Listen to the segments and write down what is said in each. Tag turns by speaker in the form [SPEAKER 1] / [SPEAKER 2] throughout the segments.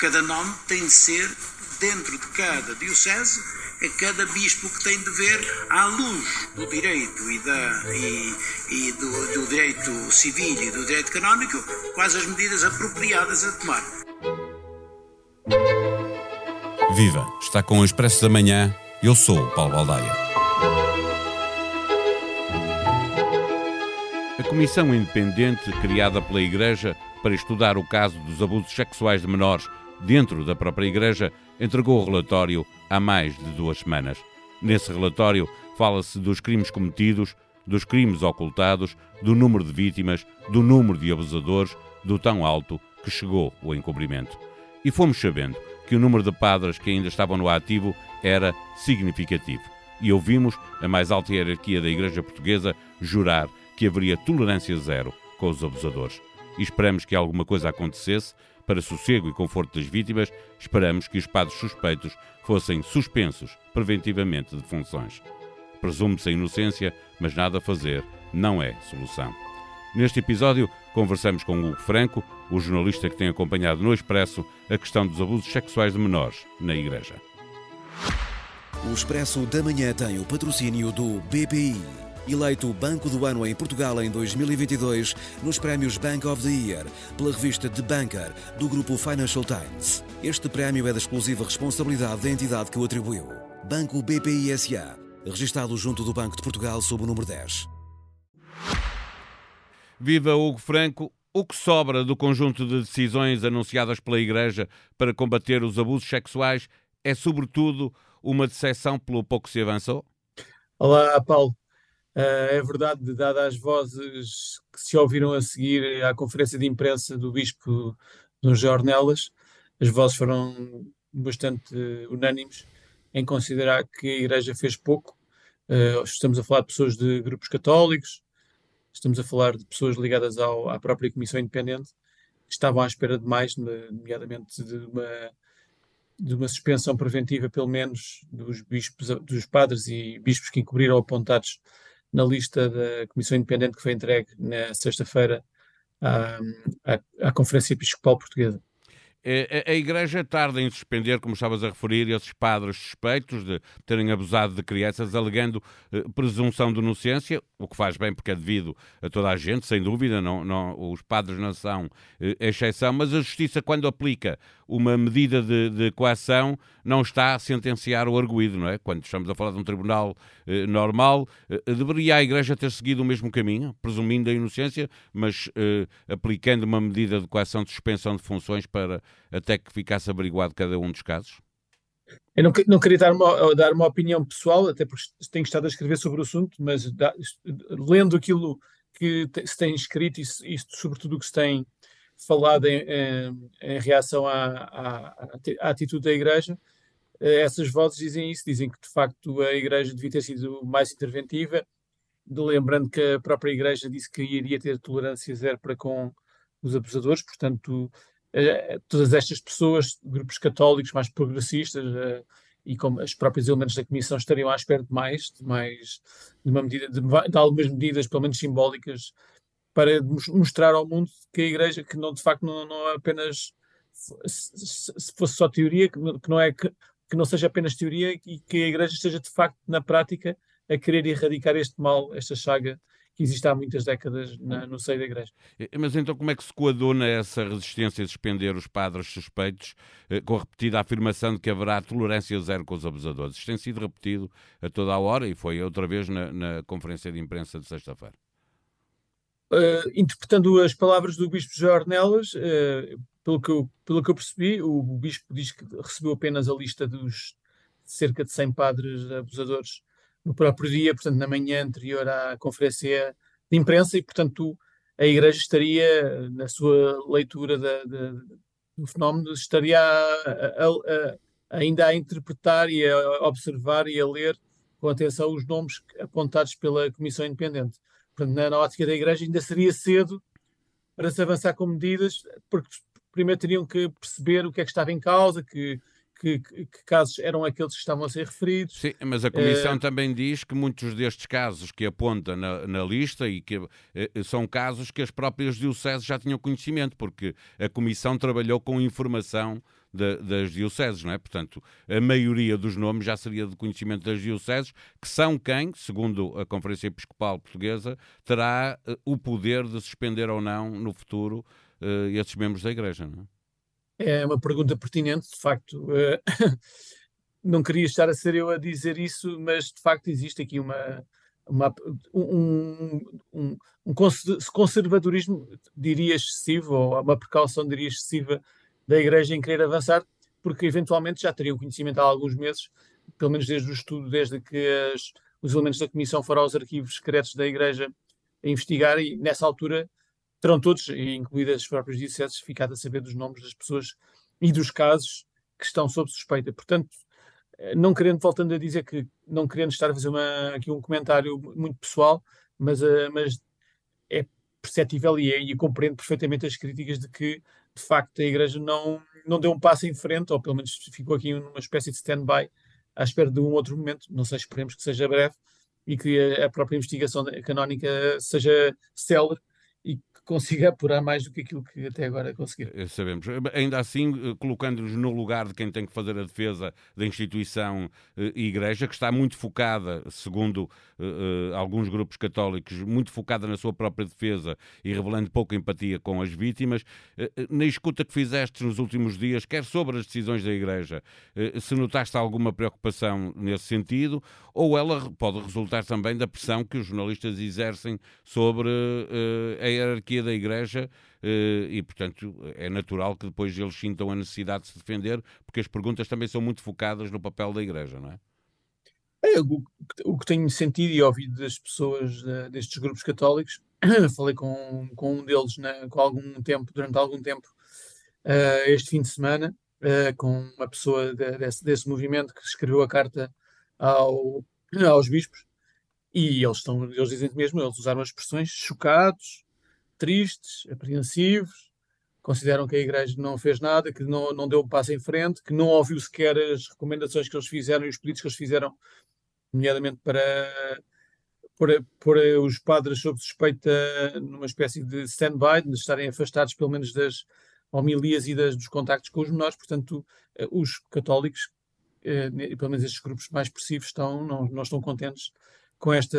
[SPEAKER 1] Cada nome tem de ser dentro de cada diocese a cada bispo que tem de ver à luz do direito e, da, e, e do, do, direito civil e do direito canónico quais as medidas apropriadas a tomar.
[SPEAKER 2] Viva! Está com o Expresso da Manhã. Eu sou o Paulo Baldaia. A comissão independente criada pela Igreja para estudar o caso dos abusos sexuais de menores dentro da própria Igreja entregou o relatório há mais de duas semanas. Nesse relatório fala-se dos crimes cometidos, dos crimes ocultados, do número de vítimas, do número de abusadores, do tão alto que chegou o encobrimento. E fomos sabendo que o número de padres que ainda estavam no ativo era significativo. E ouvimos a mais alta hierarquia da Igreja Portuguesa jurar que haveria tolerância zero com os abusadores. E esperamos que alguma coisa acontecesse para sossego e conforto das vítimas, esperamos que os padres suspeitos fossem suspensos preventivamente de funções. Presume-se a inocência, mas nada a fazer não é solução. Neste episódio, conversamos com Hugo Franco, o jornalista que tem acompanhado no Expresso a questão dos abusos sexuais de menores na Igreja.
[SPEAKER 3] O Expresso da Manhã tem o patrocínio do BPI eleito Banco do Ano em Portugal em 2022 nos prémios Bank of the Year pela revista The Banker do grupo Financial Times. Este prémio é da exclusiva responsabilidade da entidade que o atribuiu. Banco BPI SA, registado junto do Banco de Portugal sob o número 10.
[SPEAKER 2] Viva Hugo Franco! O que sobra do conjunto de decisões anunciadas pela Igreja para combater os abusos sexuais é, sobretudo, uma decepção pelo pouco se avançou?
[SPEAKER 4] Olá, Paulo. Uh, é verdade, dadas as vozes que se ouviram a seguir à conferência de imprensa do Bispo nos Jornelas, as vozes foram bastante unânimes em considerar que a Igreja fez pouco. Uh, estamos a falar de pessoas de grupos católicos, estamos a falar de pessoas ligadas ao, à própria Comissão Independente, que estavam à espera de mais, nomeadamente de uma, de uma suspensão preventiva, pelo menos, dos bispos, dos padres e bispos que encobriram apontados na lista da Comissão Independente que foi entregue na sexta-feira à, à, à Conferência Episcopal Portuguesa.
[SPEAKER 2] É, a, Igreja tarda em suspender, como estavas a referir, esses padres suspeitos de terem abusado de crianças, alegando eh, presunção de inocência, o que faz bem porque é devido a toda a gente, sem dúvida, não, não, os padres não são eh, exceção, mas a Justiça, quando aplica uma medida de, de, coação, não está a sentenciar o arguído, não é? Quando estamos a falar de um tribunal eh, normal, eh, deveria a Igreja ter seguido o mesmo caminho, presumindo a inocência, mas eh, aplicando uma medida de coação de suspensão de funções para até que ficasse averiguado cada um dos casos?
[SPEAKER 4] Eu não, não queria dar uma, dar uma opinião pessoal, até porque tenho estado a escrever sobre o assunto, mas da, lendo aquilo que se tem escrito e, e sobretudo o que se tem falado em, em, em reação à, à, à, atitude da Igreja, eh, essas vozes dizem isso, dizem que de facto a Igreja devia ter sido mais interventiva, lembrando que a própria Igreja disse que iria ter tolerância zero para com os abusadores, portanto, eh, todas estas pessoas, grupos católicos mais progressistas, eh, e como os próprios elementos da Comissão estariam à espera de mais, de mais, de uma medida, de, de algumas medidas, pelo menos simbólicas, para mostrar ao mundo que a Igreja, que não, de facto não, não é apenas se fosse só teoria, que não é que, que não seja apenas teoria e que a Igreja esteja de facto na prática a querer erradicar este mal, esta chaga que existe há muitas décadas na, no seio da Igreja.
[SPEAKER 2] Mas então como é que se coaduna essa resistência a suspender os padres suspeitos eh, com a repetida afirmação de que haverá tolerância zero com os abusadores? Isto tem sido repetido a toda a hora e foi outra vez na, na conferência de imprensa de sexta-feira.
[SPEAKER 4] Uh, interpretando as palavras do Bispo Jornelas, uh, pelo, que eu, pelo que eu percebi, o, o Bispo diz que recebeu apenas a lista dos cerca de 100 padres abusadores no próprio dia, portanto, na manhã anterior à conferência de imprensa, e, portanto, a Igreja estaria, na sua leitura da, da, do fenómeno, estaria a, a, a, ainda a interpretar e a observar e a ler com atenção os nomes apontados pela Comissão Independente. Portanto, na, na ótica da Igreja ainda seria cedo para se avançar com medidas, porque primeiro teriam que perceber o que é que estava em causa, que, que, que, casos eram aqueles que estavam a ser referidos.
[SPEAKER 2] Sim, mas a Comissão também diz que muitos destes casos que aponta na, na lista e que eh, são casos que as próprias dioceses já tinham conhecimento, porque a Comissão trabalhou com informação da, das dioceses, não é? Portanto, a maioria dos nomes já seria de conhecimento das dioceses, que são quem, segundo a Conferência Episcopal Portuguesa, terá o poder de suspender ou não no futuro esses membros da Igreja, não
[SPEAKER 4] é? É uma pergunta pertinente, de facto. Uh, não queria estar a ser eu a dizer isso, mas de facto existe aqui uma, uma, um, um, um, conservadorismo, diria excessivo, ou uma precaução, diria excessiva, da Igreja em querer avançar, porque eventualmente já teriam conhecimento há alguns meses, pelo menos desde o estudo, desde que as, os elementos da Comissão foram aos arquivos secretos da Igreja a investigar, e nessa altura terão todos, incluídas as próprias dioceses, ficado a saber dos nomes das pessoas e dos casos que estão sob suspeita. Portanto, não querendo, voltando a dizer que não querendo estar a fazer uma, aqui um comentário muito pessoal, mas, uh, mas é perceptível e, é, e compreendo perfeitamente as críticas de que, de facto, a Igreja não, não deu um passo em frente, ou pelo menos ficou aqui numa espécie de stand-by à espera de um outro momento. Não sei, esperemos que seja breve e que a, a própria investigação canónica seja célere consiga apurar mais do que aquilo que até agora conseguiu.
[SPEAKER 2] Eh, sabemos. Ainda assim, eh, colocando-nos no lugar de quem tem que fazer a defesa da instituição e eh, igreja, que está muito focada, segundo uh, alguns grupos católicos, muito focada na sua própria defesa e revelando pouca empatia com as vítimas, uh, na escuta que fizeste nos últimos dias, quer sobre as decisões da igreja, uh, se notaste alguma preocupação nesse sentido, ou ela pode resultar também da pressão que os jornalistas exercem sobre a hierarquia da Igreja eh, e, portanto, é natural que depois eles sintam a necessidade de se defender, porque as perguntas também são muito focadas no papel da Igreja, não é?
[SPEAKER 4] É, o, o, que tenho sentido e ouvido das pessoas destes grupos católicos, falei com, com um deles né, com algum tempo, durante algum tempo, uh, este fim de semana, uh, com uma pessoa de, desse, desse, movimento que escreveu a carta ao, aos bispos, e eles, estão, eles dizem mesmo, eles usaram as expressões chocados, tristes, apreensivos, consideram que a Igreja não fez nada, que não, não deu um passo em frente, que não ouviu sequer as recomendações que eles fizeram e os pedidos que eles fizeram, nomeadamente para pôr, os padres sob suspeita numa espécie de stand-by, de estarem afastados pelo menos das homilias e das, dos contactos com os menores. Portanto, eh, os católicos, eh, pelo menos estes grupos mais expressivos, estão, não, não estão contentes com esta,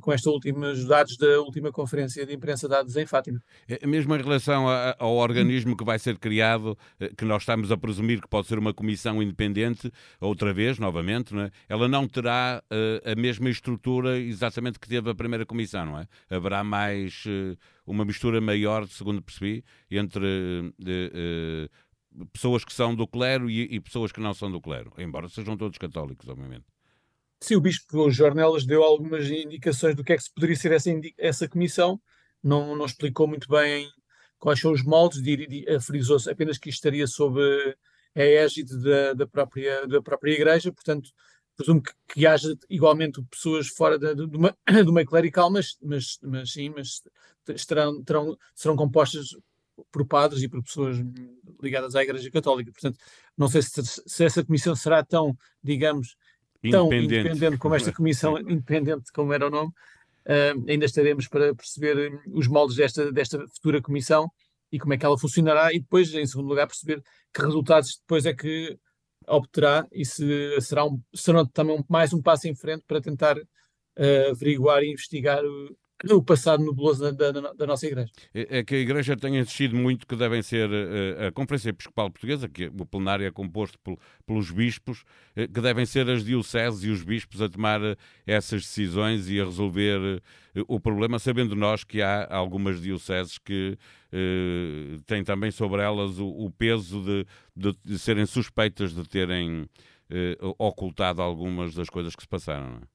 [SPEAKER 4] com esta última, dados da última conferência de imprensa dados em Fátima.
[SPEAKER 2] É, mesmo em relação a, ao organismo que vai ser criado, eh, que nós estamos a presumir que pode ser uma comissão independente, outra vez, novamente, não é? ela não terá uh, a mesma estrutura exatamente que teve a primeira comissão, não é? Haverá mais uh, uma mistura maior, segundo percebi, entre uh, pessoas que são do clero e, e pessoas que não são do clero, embora sejam todos católicos, obviamente.
[SPEAKER 4] Sim, o Bispo Jornelas deu algumas indicações do que é que se poderia ser essa, essa comissão, não, não explicou muito bem quais são os moldes, frisou-se apenas que estaria sob a égide da, da, própria, da própria Igreja, portanto, presumo que, que haja igualmente pessoas fora da, do, do meio clerical, mas, mas, mas sim, mas estarão, terão, serão compostas por padres e por pessoas ligadas à Igreja Católica. Portanto, não sei se, se essa comissão será tão, digamos, tão independente, independente como esta comissão independente como era o nome, uh, ainda estaremos para perceber os moldes desta, desta futura comissão e como é que ela funcionará e depois, em segundo lugar, perceber que resultados depois é que obterá e se será, um, será também mais um passo em frente para tentar uh, averiguar e investigar o passado nebuloso da, da, da, nossa Igreja.
[SPEAKER 2] É, é que a Igreja tem insistido muito que devem ser uh, a Conferência Episcopal Portuguesa, que o plenário é composto por, pelos bispos, uh, que devem ser as dioceses e os bispos a tomar uh, essas decisões e a resolver o problema, sabendo nós que há algumas dioceses que têm também sobre elas o, o peso de, de, de, serem suspeitas de terem ocultado algumas das coisas que se passaram. Não é?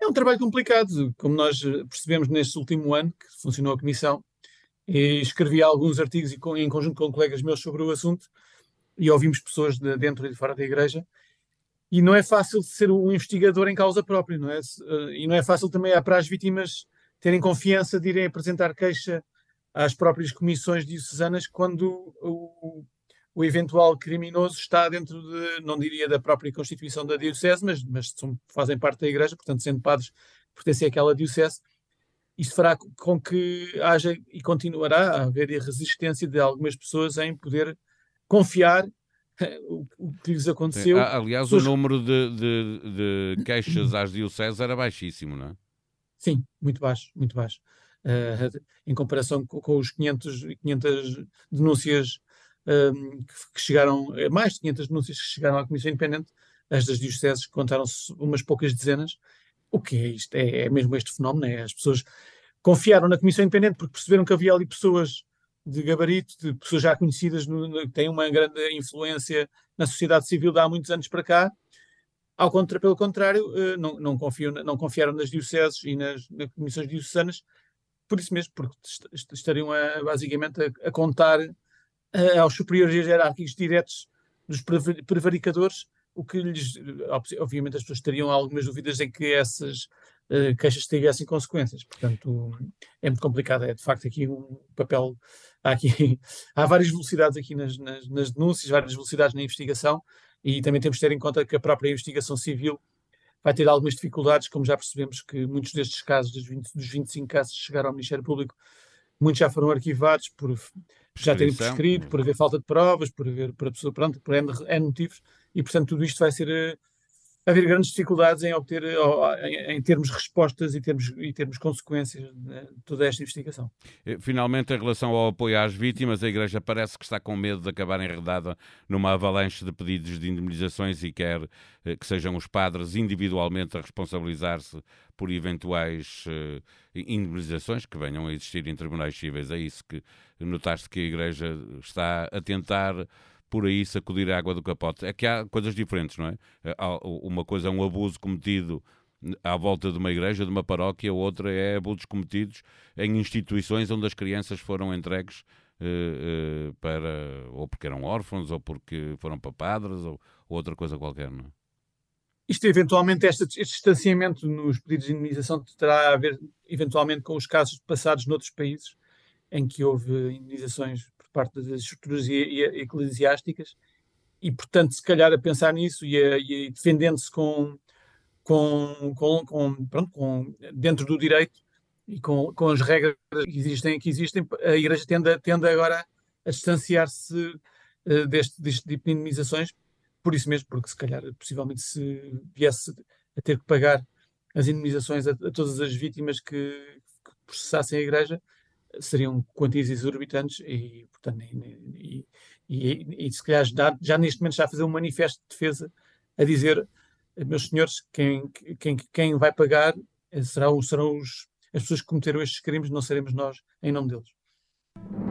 [SPEAKER 4] É um trabalho complicado, como nós eh, percebemos neste último ano que funcionou a Comissão, e escrevi alguns artigos em conjunto com colegas meus sobre o assunto, e ouvimos pessoas de dentro e de fora da Igreja, e não é fácil ser um investigador em causa própria, não é? Eh, e não é fácil também para as vítimas terem confiança de irem apresentar queixa às próprias comissões diocesanas quando o, o eventual criminoso está dentro de, não diria da própria constituição da diocese, mas, mas são, fazem parte da igreja, portanto, sendo padres, pertencem àquela diocese. Isso fará com que haja e continuará a haver resistência de algumas pessoas em poder confiar o, o, que lhes aconteceu. Sim.
[SPEAKER 2] Aliás, o número de, de, de queixas às dioceses era baixíssimo, não é?
[SPEAKER 4] Sim, muito baixo, muito baixo. Uh, em comparação com, com, os 500, 500 denúncias que, chegaram, eh, mais de 500 denúncias que chegaram à Comissão Independente, as das dioceses contaram-se umas poucas dezenas. O que é isto? É, é mesmo este fenómeno, é? As pessoas confiaram na Comissão Independente porque perceberam que havia ali pessoas de gabarito, de pessoas já conhecidas, no, que têm uma grande influência na sociedade civil de há muitos anos para cá. Ao contra, pelo contrário, uh, não, não, confiam, não confiaram nas dioceses e nas, nas comissões diocesanas, por isso mesmo, porque estariam a, basicamente a, a contar uh, aos superiores hierárquicos diretos dos prevaricadores, o que lhes, obviamente as pessoas teriam algumas dúvidas em que essas uh, queixas tivessem consequências. Portanto, é muito complicado. É de facto aqui um papel. Há, aqui, há várias velocidades aqui nas, nas, nas denúncias, várias velocidades na investigação, e também temos de ter em conta que a própria investigação civil vai ter algumas dificuldades, como já percebemos que muitos destes casos, dos, 20, dos 25 casos que chegaram ao Ministério Público, muitos já foram arquivados por já terem prescrito, por haver falta de provas, por haver, por a pessoa, pronto, por N, N motivos, e portanto tudo isto vai ser eh, haver grandes dificuldades em obter, em, em termos respostas e termos, e termos consequências de toda esta investigação.
[SPEAKER 2] Eh, finalmente, em relação ao apoio às vítimas, a Igreja parece que está com medo de acabar enredada numa avalanche de pedidos de indemnizações e quer eh, que sejam os padres individualmente a responsabilizar-se por eventuais indemnizações que venham a existir em tribunais cíveis. É isso que notaste que a Igreja está a tentar por aí sacudir a água do capote. É que há coisas diferentes, não é? Uma coisa é um abuso cometido à volta de uma igreja, de uma paróquia, outra é abusos cometidos em instituições onde as crianças foram entregues uh, uh, para, ou porque eram órfãos, ou porque foram para padres, ou, ou outra coisa qualquer, não é?
[SPEAKER 4] Isto, eventualmente, este, este distanciamento nos pedidos de indemnização terá a ver, eventualmente, com os casos passados noutros países em que houve indemnizações parte das estruturas eclesiásticas e, portanto, se calhar a pensar nisso e, e defendendo-se com, com, com, com, pronto, com, dentro do direito e com, com as regras que existem, que existem a Igreja tende, tende agora a distanciar-se uh, deste, deste tipo de indemnizações, por isso mesmo, porque se calhar, possivelmente, se viesse a ter que pagar as indemnizações a, a todas as vítimas que, que processassem a Igreja, seriam quantias exorbitantes e, portanto, e, e, e, se calhar já, já, neste momento já fazer um manifesto de defesa a dizer, meus senhores, quem, quem, quem vai pagar serão, serão os, as pessoas que cometeram estes crimes, não seremos nós em nome deles.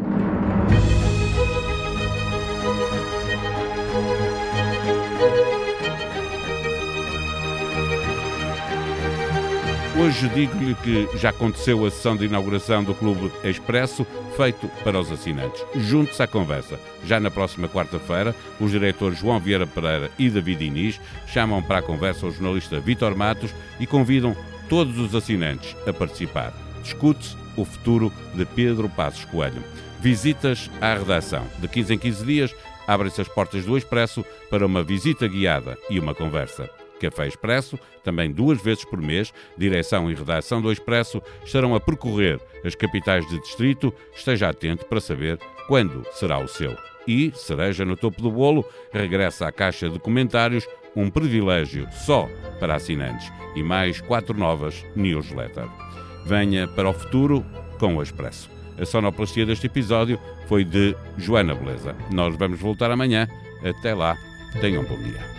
[SPEAKER 2] Hoje digo-lhe que já aconteceu a sessão de inauguração do Clube Expresso, feito para os assinantes. Junte-se à conversa. Já na próxima quarta-feira, os diretores João Vieira Pereira e David Inês chamam para a conversa o jornalista Vitor Matos e convidam todos os assinantes a participar. Discute-se o futuro de Pedro Passos Coelho. Visitas à redação. De 15 em 15 dias, abrem-se as portas do Expresso para uma visita guiada e uma conversa. Café Expresso, também duas vezes por mês, direção e redação do Expresso estarão a percorrer as capitais de distrito. Esteja atento para saber quando será o seu. E, cereja no topo do bolo, regressa à caixa de comentários um privilégio só para assinantes e mais quatro novas newsletter. Venha para o futuro com o Expresso. A sonoplastia deste episódio foi de Joana Beleza. Nós vamos voltar amanhã. Até lá, tenham um bom dia.